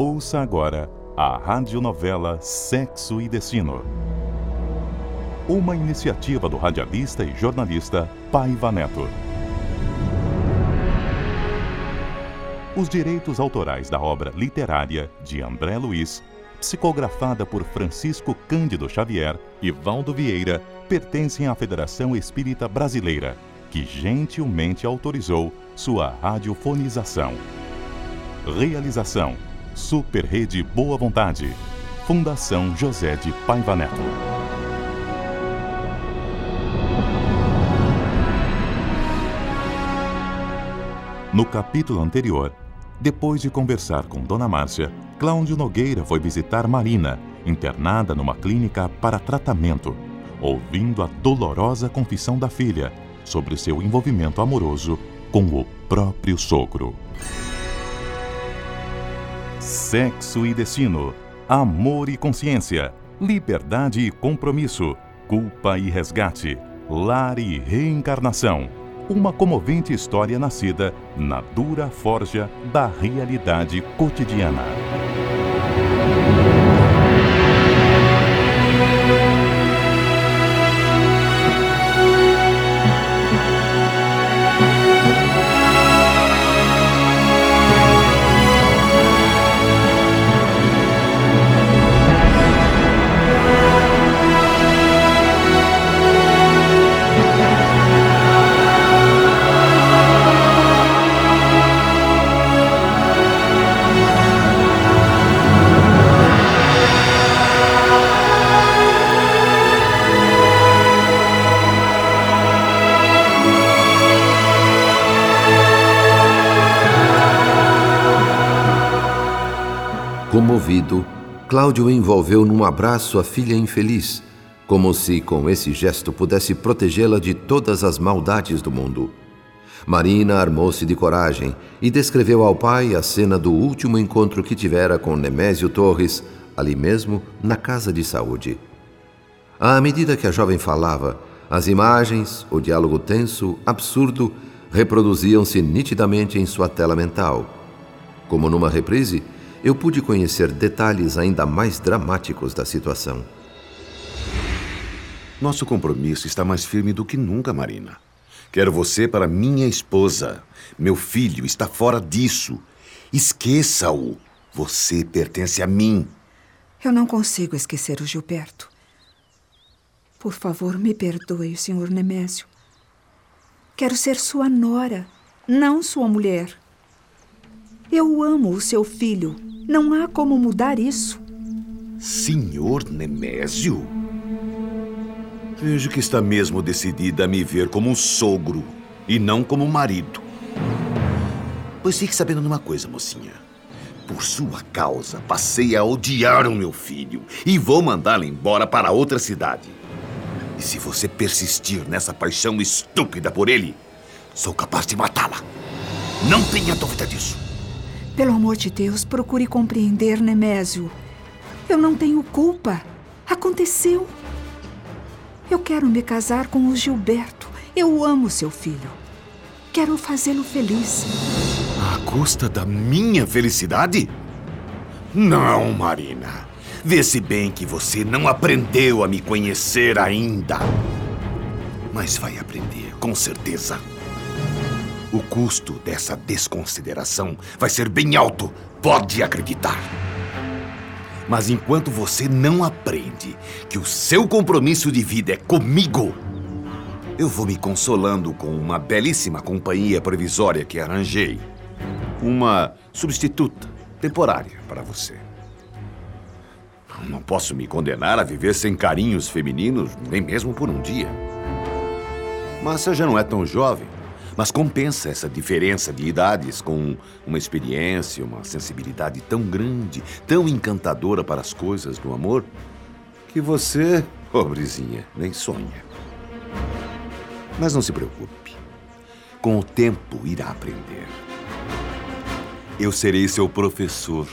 Ouça agora a radionovela Sexo e Destino. Uma iniciativa do radialista e jornalista Paiva Neto. Os direitos autorais da obra literária de André Luiz, psicografada por Francisco Cândido Xavier e Valdo Vieira, pertencem à Federação Espírita Brasileira, que gentilmente autorizou sua radiofonização. Realização: Super Rede Boa Vontade. Fundação José de Paiva Neto. No capítulo anterior, depois de conversar com Dona Márcia, Cláudio Nogueira foi visitar Marina, internada numa clínica para tratamento, ouvindo a dolorosa confissão da filha sobre seu envolvimento amoroso com o próprio sogro. Sexo e destino, amor e consciência, liberdade e compromisso, culpa e resgate, lar e reencarnação uma comovente história nascida na dura forja da realidade cotidiana. Comovido, Cláudio envolveu num abraço a filha infeliz, como se com esse gesto pudesse protegê-la de todas as maldades do mundo. Marina armou-se de coragem e descreveu ao pai a cena do último encontro que tivera com Nemésio Torres, ali mesmo na casa de saúde. À medida que a jovem falava, as imagens, o diálogo tenso, absurdo, reproduziam-se nitidamente em sua tela mental. Como numa reprise, eu pude conhecer detalhes ainda mais dramáticos da situação. Nosso compromisso está mais firme do que nunca, Marina. Quero você para minha esposa. Meu filho está fora disso. Esqueça-o. Você pertence a mim. Eu não consigo esquecer o Gilberto. Por favor, me perdoe, senhor Nemésio. Quero ser sua nora, não sua mulher. Eu amo o seu filho. Não há como mudar isso. Senhor Nemésio? Vejo que está mesmo decidida a me ver como um sogro e não como um marido. Pois fique sabendo de uma coisa, mocinha. Por sua causa, passei a odiar o meu filho e vou mandá-lo embora para outra cidade. E se você persistir nessa paixão estúpida por ele, sou capaz de matá-la. Não tenha dúvida disso. Pelo amor de Deus, procure compreender, Nemésio. Eu não tenho culpa. Aconteceu. Eu quero me casar com o Gilberto. Eu amo seu filho. Quero fazê-lo feliz. À custa da minha felicidade? Não, Marina. Vê-se bem que você não aprendeu a me conhecer ainda. Mas vai aprender, com certeza. O custo dessa desconsideração vai ser bem alto, pode acreditar. Mas enquanto você não aprende que o seu compromisso de vida é comigo, eu vou me consolando com uma belíssima companhia provisória que arranjei. Uma substituta temporária para você. Não posso me condenar a viver sem carinhos femininos, nem mesmo por um dia. Mas você já não é tão jovem mas compensa essa diferença de idades com uma experiência, uma sensibilidade tão grande, tão encantadora para as coisas do amor, que você, pobrezinha, nem sonha. Mas não se preocupe. Com o tempo irá aprender. Eu serei seu professor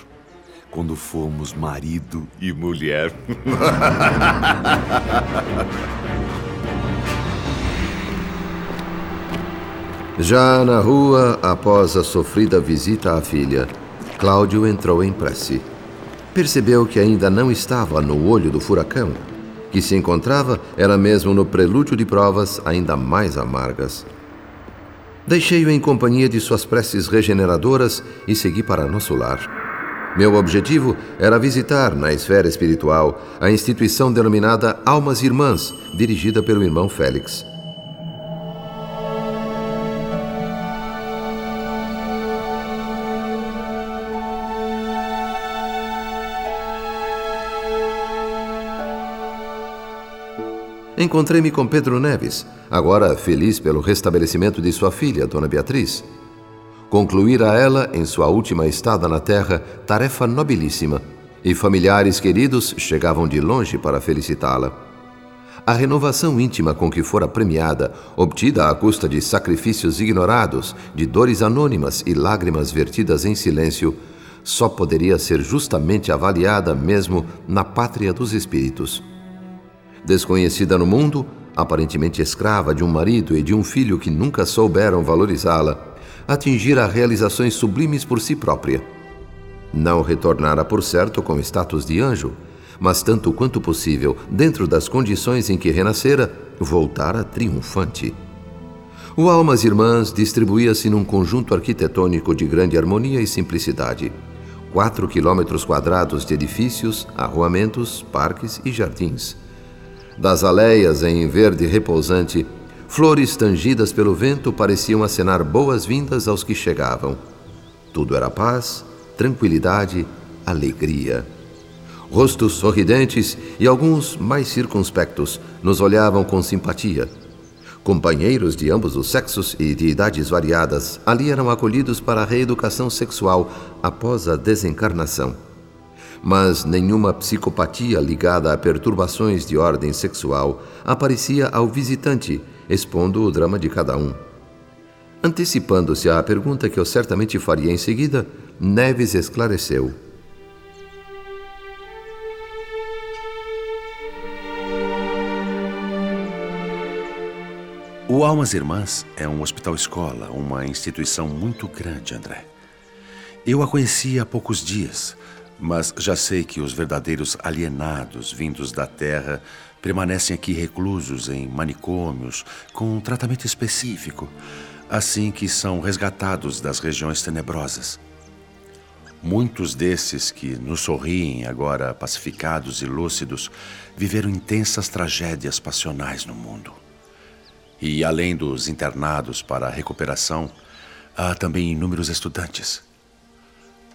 quando formos marido e mulher. Já na rua, após a sofrida visita à filha, Cláudio entrou em prece. Percebeu que ainda não estava no olho do furacão, que se encontrava era mesmo no prelúdio de provas ainda mais amargas. Deixei-o em companhia de suas preces regeneradoras e segui para nosso lar. Meu objetivo era visitar, na esfera espiritual, a instituição denominada Almas Irmãs, dirigida pelo irmão Félix. Encontrei-me com Pedro Neves, agora feliz pelo restabelecimento de sua filha, Dona Beatriz. Concluíra ela, em sua última estada na Terra, tarefa nobilíssima, e familiares queridos chegavam de longe para felicitá-la. A renovação íntima com que fora premiada, obtida à custa de sacrifícios ignorados, de dores anônimas e lágrimas vertidas em silêncio, só poderia ser justamente avaliada mesmo na pátria dos espíritos. Desconhecida no mundo, aparentemente escrava de um marido e de um filho que nunca souberam valorizá-la, atingira realizações sublimes por si própria. Não retornara, por certo, com status de anjo, mas tanto quanto possível, dentro das condições em que renascera, voltara triunfante. O Almas Irmãs distribuía-se num conjunto arquitetônico de grande harmonia e simplicidade. Quatro quilômetros quadrados de edifícios, arruamentos, parques e jardins das aleias em verde repousante, flores tangidas pelo vento pareciam acenar boas-vindas aos que chegavam. Tudo era paz, tranquilidade, alegria. Rostos sorridentes e alguns mais circunspectos nos olhavam com simpatia. Companheiros de ambos os sexos e de idades variadas ali eram acolhidos para a reeducação sexual após a desencarnação mas nenhuma psicopatia ligada a perturbações de ordem sexual aparecia ao visitante, expondo o drama de cada um. Antecipando-se à pergunta que eu certamente faria em seguida, Neves esclareceu. O Almas Irmãs é um hospital-escola, uma instituição muito grande, André. Eu a conheci há poucos dias, mas já sei que os verdadeiros alienados vindos da Terra permanecem aqui reclusos em manicômios com um tratamento específico, assim que são resgatados das regiões tenebrosas. Muitos desses que nos sorriem, agora pacificados e lúcidos, viveram intensas tragédias passionais no mundo. E além dos internados para a recuperação, há também inúmeros estudantes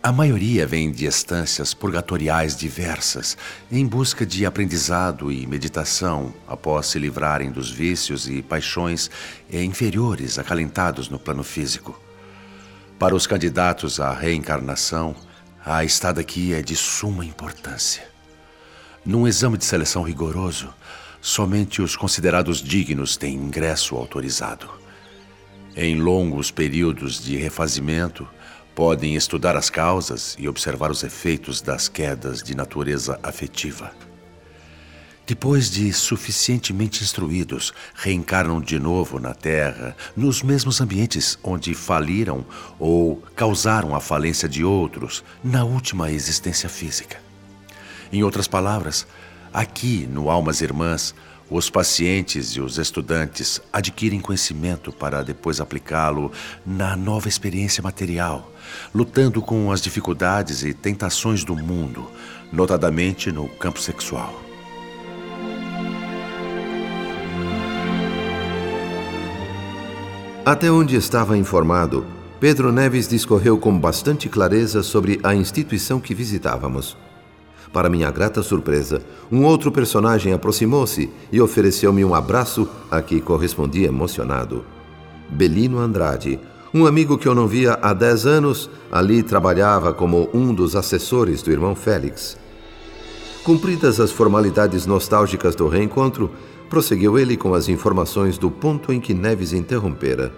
a maioria vem de estâncias purgatoriais diversas, em busca de aprendizado e meditação, após se livrarem dos vícios e paixões inferiores acalentados no plano físico. Para os candidatos à reencarnação, a estada aqui é de suma importância. Num exame de seleção rigoroso, somente os considerados dignos têm ingresso autorizado. Em longos períodos de refazimento, podem estudar as causas e observar os efeitos das quedas de natureza afetiva. Depois de suficientemente instruídos, reencarnam de novo na Terra, nos mesmos ambientes onde faliram ou causaram a falência de outros na última existência física. Em outras palavras, aqui no Almas Irmãs, os pacientes e os estudantes adquirem conhecimento para depois aplicá-lo na nova experiência material, lutando com as dificuldades e tentações do mundo, notadamente no campo sexual. Até onde estava informado, Pedro Neves discorreu com bastante clareza sobre a instituição que visitávamos. Para minha grata surpresa, um outro personagem aproximou-se e ofereceu-me um abraço a que correspondi emocionado. Belino Andrade, um amigo que eu não via há dez anos, ali trabalhava como um dos assessores do irmão Félix. Cumpridas as formalidades nostálgicas do reencontro, prosseguiu ele com as informações do ponto em que Neves interrompera.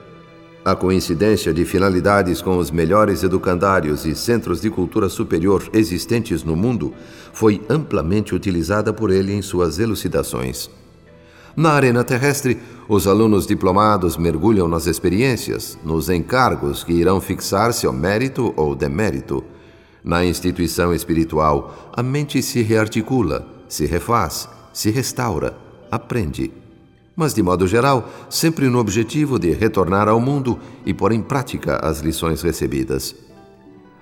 A coincidência de finalidades com os melhores educandários e centros de cultura superior existentes no mundo foi amplamente utilizada por ele em suas elucidações. Na arena terrestre, os alunos diplomados mergulham nas experiências, nos encargos que irão fixar seu mérito ou demérito. Na instituição espiritual, a mente se rearticula, se refaz, se restaura, aprende. Mas, de modo geral, sempre no objetivo de retornar ao mundo e pôr em prática as lições recebidas.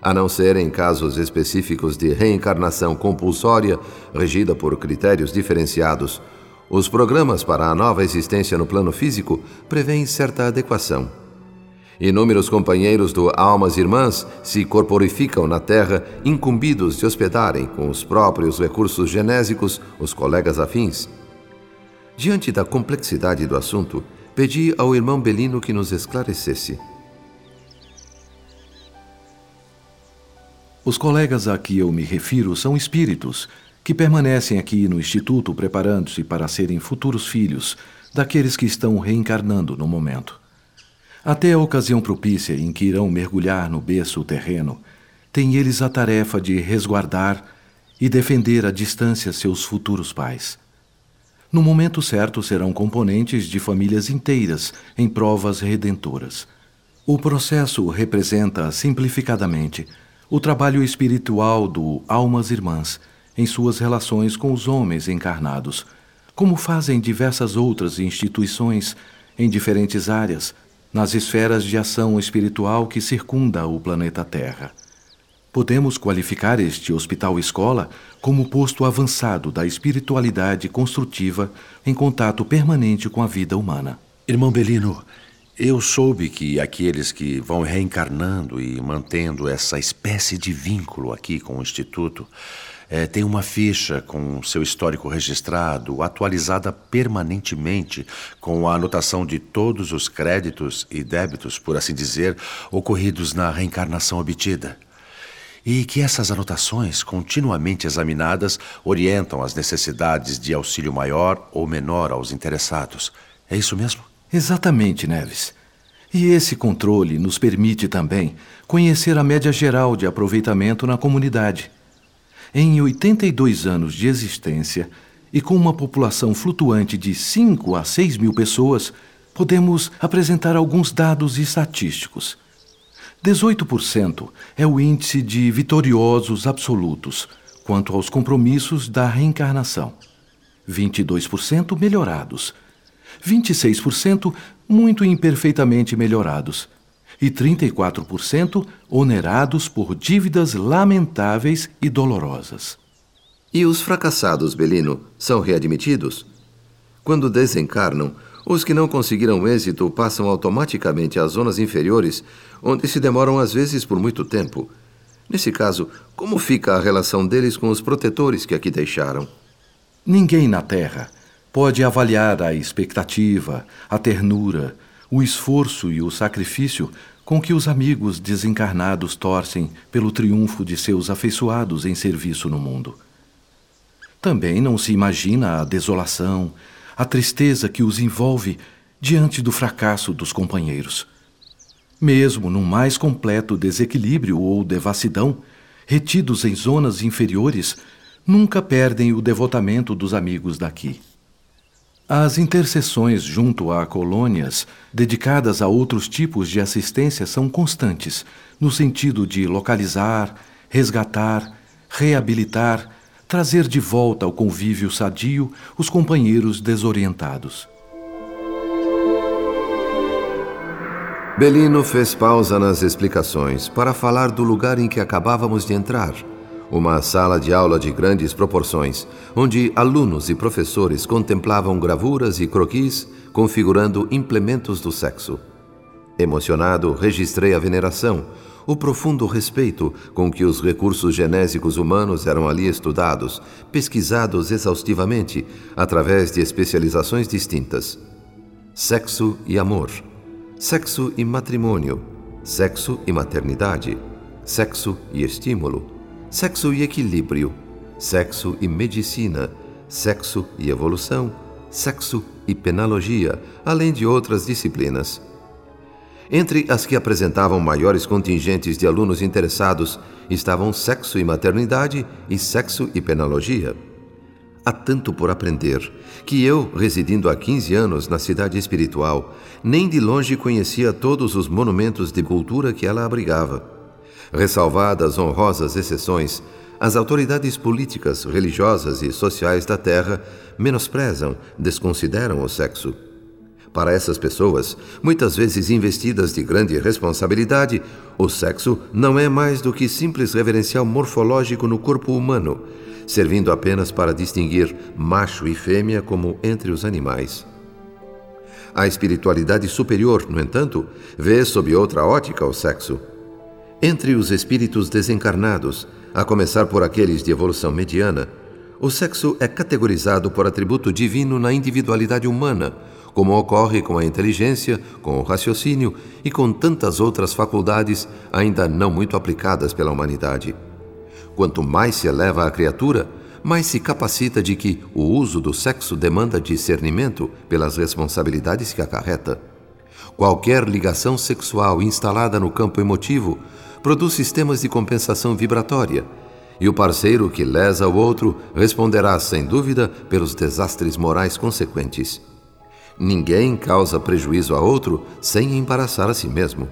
A não ser em casos específicos de reencarnação compulsória, regida por critérios diferenciados, os programas para a nova existência no plano físico prevêem certa adequação. Inúmeros companheiros do Almas Irmãs se corporificam na Terra, incumbidos de hospedarem com os próprios recursos genésicos os colegas afins. Diante da complexidade do assunto, pedi ao irmão Belino que nos esclarecesse. Os colegas a que eu me refiro são espíritos que permanecem aqui no Instituto preparando-se para serem futuros filhos daqueles que estão reencarnando no momento. Até a ocasião propícia em que irão mergulhar no berço terreno, têm eles a tarefa de resguardar e defender à distância seus futuros pais. No momento certo serão componentes de famílias inteiras em provas redentoras. O processo representa, simplificadamente, o trabalho espiritual do Almas Irmãs em suas relações com os homens encarnados, como fazem diversas outras instituições em diferentes áreas nas esferas de ação espiritual que circunda o planeta Terra. Podemos qualificar este hospital-escola como posto avançado da espiritualidade construtiva em contato permanente com a vida humana. Irmão Belino, eu soube que aqueles que vão reencarnando e mantendo essa espécie de vínculo aqui com o Instituto é, tem uma ficha com seu histórico registrado, atualizada permanentemente, com a anotação de todos os créditos e débitos, por assim dizer, ocorridos na reencarnação obtida. E que essas anotações, continuamente examinadas, orientam as necessidades de auxílio maior ou menor aos interessados. É isso mesmo? Exatamente, Neves. E esse controle nos permite também conhecer a média geral de aproveitamento na comunidade. Em 82 anos de existência e com uma população flutuante de 5 a 6 mil pessoas, podemos apresentar alguns dados estatísticos. 18% é o índice de vitoriosos absolutos quanto aos compromissos da reencarnação. 22% melhorados. 26% muito imperfeitamente melhorados e 34% onerados por dívidas lamentáveis e dolorosas. E os fracassados, Belino, são readmitidos? Quando desencarnam, os que não conseguiram êxito passam automaticamente às zonas inferiores, onde se demoram às vezes por muito tempo. Nesse caso, como fica a relação deles com os protetores que aqui deixaram? Ninguém na Terra pode avaliar a expectativa, a ternura, o esforço e o sacrifício com que os amigos desencarnados torcem pelo triunfo de seus afeiçoados em serviço no mundo. Também não se imagina a desolação, a tristeza que os envolve diante do fracasso dos companheiros. Mesmo num mais completo desequilíbrio ou devassidão, retidos em zonas inferiores, nunca perdem o devotamento dos amigos daqui. As intercessões junto a colônias dedicadas a outros tipos de assistência são constantes, no sentido de localizar, resgatar, reabilitar, trazer de volta ao convívio sadio os companheiros desorientados. Belino fez pausa nas explicações para falar do lugar em que acabávamos de entrar uma sala de aula de grandes proporções, onde alunos e professores contemplavam gravuras e croquis configurando implementos do sexo. Emocionado, registrei a veneração, o profundo respeito com que os recursos genésicos humanos eram ali estudados, pesquisados exaustivamente, através de especializações distintas. Sexo e amor, sexo e matrimônio, sexo e maternidade, sexo e estímulo. Sexo e equilíbrio, sexo e medicina, sexo e evolução, sexo e penalogia, além de outras disciplinas. Entre as que apresentavam maiores contingentes de alunos interessados estavam sexo e maternidade e sexo e penalogia. Há tanto por aprender que eu, residindo há 15 anos na cidade espiritual, nem de longe conhecia todos os monumentos de cultura que ela abrigava. Ressalvadas honrosas exceções, as autoridades políticas, religiosas e sociais da Terra menosprezam, desconsideram o sexo. Para essas pessoas, muitas vezes investidas de grande responsabilidade, o sexo não é mais do que simples reverencial morfológico no corpo humano, servindo apenas para distinguir macho e fêmea como entre os animais. A espiritualidade superior, no entanto, vê sob outra ótica o sexo. Entre os espíritos desencarnados, a começar por aqueles de evolução mediana, o sexo é categorizado por atributo divino na individualidade humana, como ocorre com a inteligência, com o raciocínio e com tantas outras faculdades ainda não muito aplicadas pela humanidade. Quanto mais se eleva a criatura, mais se capacita de que o uso do sexo demanda discernimento pelas responsabilidades que acarreta. Qualquer ligação sexual instalada no campo emotivo produz sistemas de compensação vibratória, e o parceiro que lesa o outro responderá, sem dúvida, pelos desastres morais consequentes. Ninguém causa prejuízo a outro sem embaraçar a si mesmo.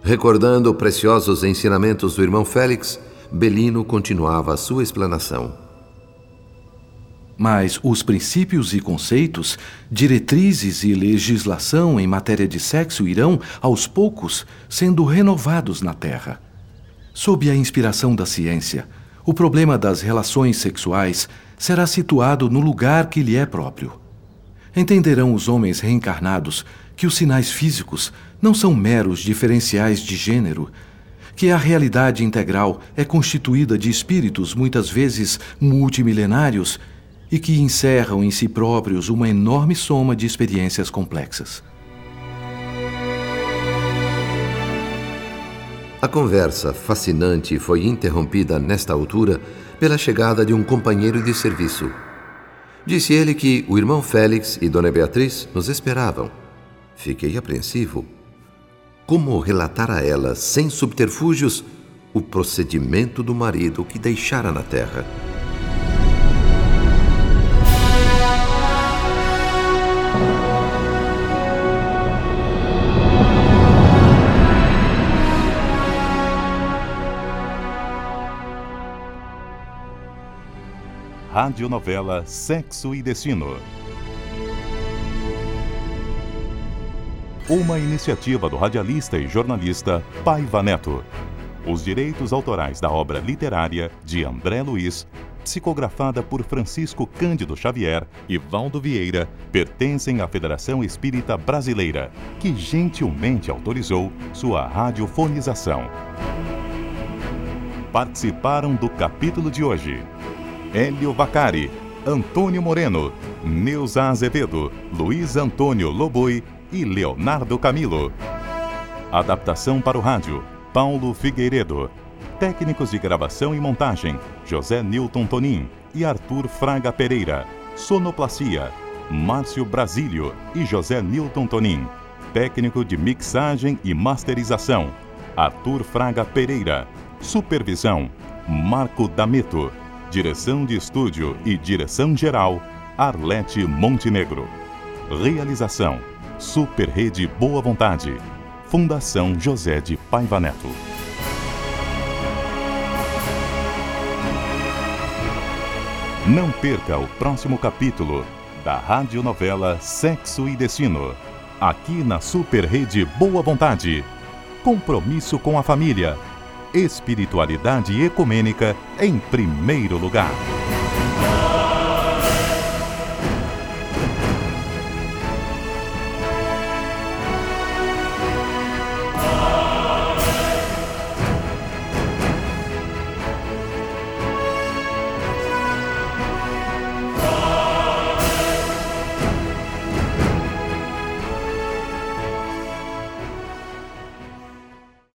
Recordando preciosos ensinamentos do irmão Félix, Belino continuava a sua explanação. Mas os princípios e conceitos, diretrizes e legislação em matéria de sexo irão, aos poucos, sendo renovados na Terra. Sob a inspiração da ciência, o problema das relações sexuais será situado no lugar que lhe é próprio. Entenderão os homens reencarnados que os sinais físicos não são meros diferenciais de gênero, que a realidade integral é constituída de espíritos muitas vezes multimilenários e que encerram em si próprios uma enorme soma de experiências complexas. A conversa fascinante foi interrompida nesta altura pela chegada de um companheiro de serviço. Disse ele que o irmão Félix e Dona Beatriz nos esperavam. Fiquei apreensivo. Como relatar a ela, sem subterfúgios, o procedimento do marido que deixara na terra? Radionovela Sexo e Destino. Uma iniciativa do radialista e jornalista Paiva Neto. Os direitos autorais da obra literária de André Luiz, psicografada por Francisco Cândido Xavier e Valdo Vieira, pertencem à Federação Espírita Brasileira, que gentilmente autorizou sua radiofonização. Participaram do capítulo de hoje Hélio Vacari, Antônio Moreno, Neuza Azevedo, Luiz Antônio Loboi e Leonardo Camilo. Adaptação para o rádio, Paulo Figueiredo. Técnicos de gravação e montagem, José Newton Tonin e Arthur Fraga Pereira. Sonoplastia, Márcio Brasílio e José Newton Tonin. Técnico de mixagem e masterização, Arthur Fraga Pereira. Supervisão, Marco Dameto. Direção de estúdio e direção geral, Arlete Montenegro. Realização: Super Rede Boa Vontade. Fundação José de Paiva Neto. Não perca o próximo capítulo da radionovela Sexo e Destino. Aqui na Super Rede Boa Vontade. Compromisso com a família espiritualidade ecumênica em primeiro lugar.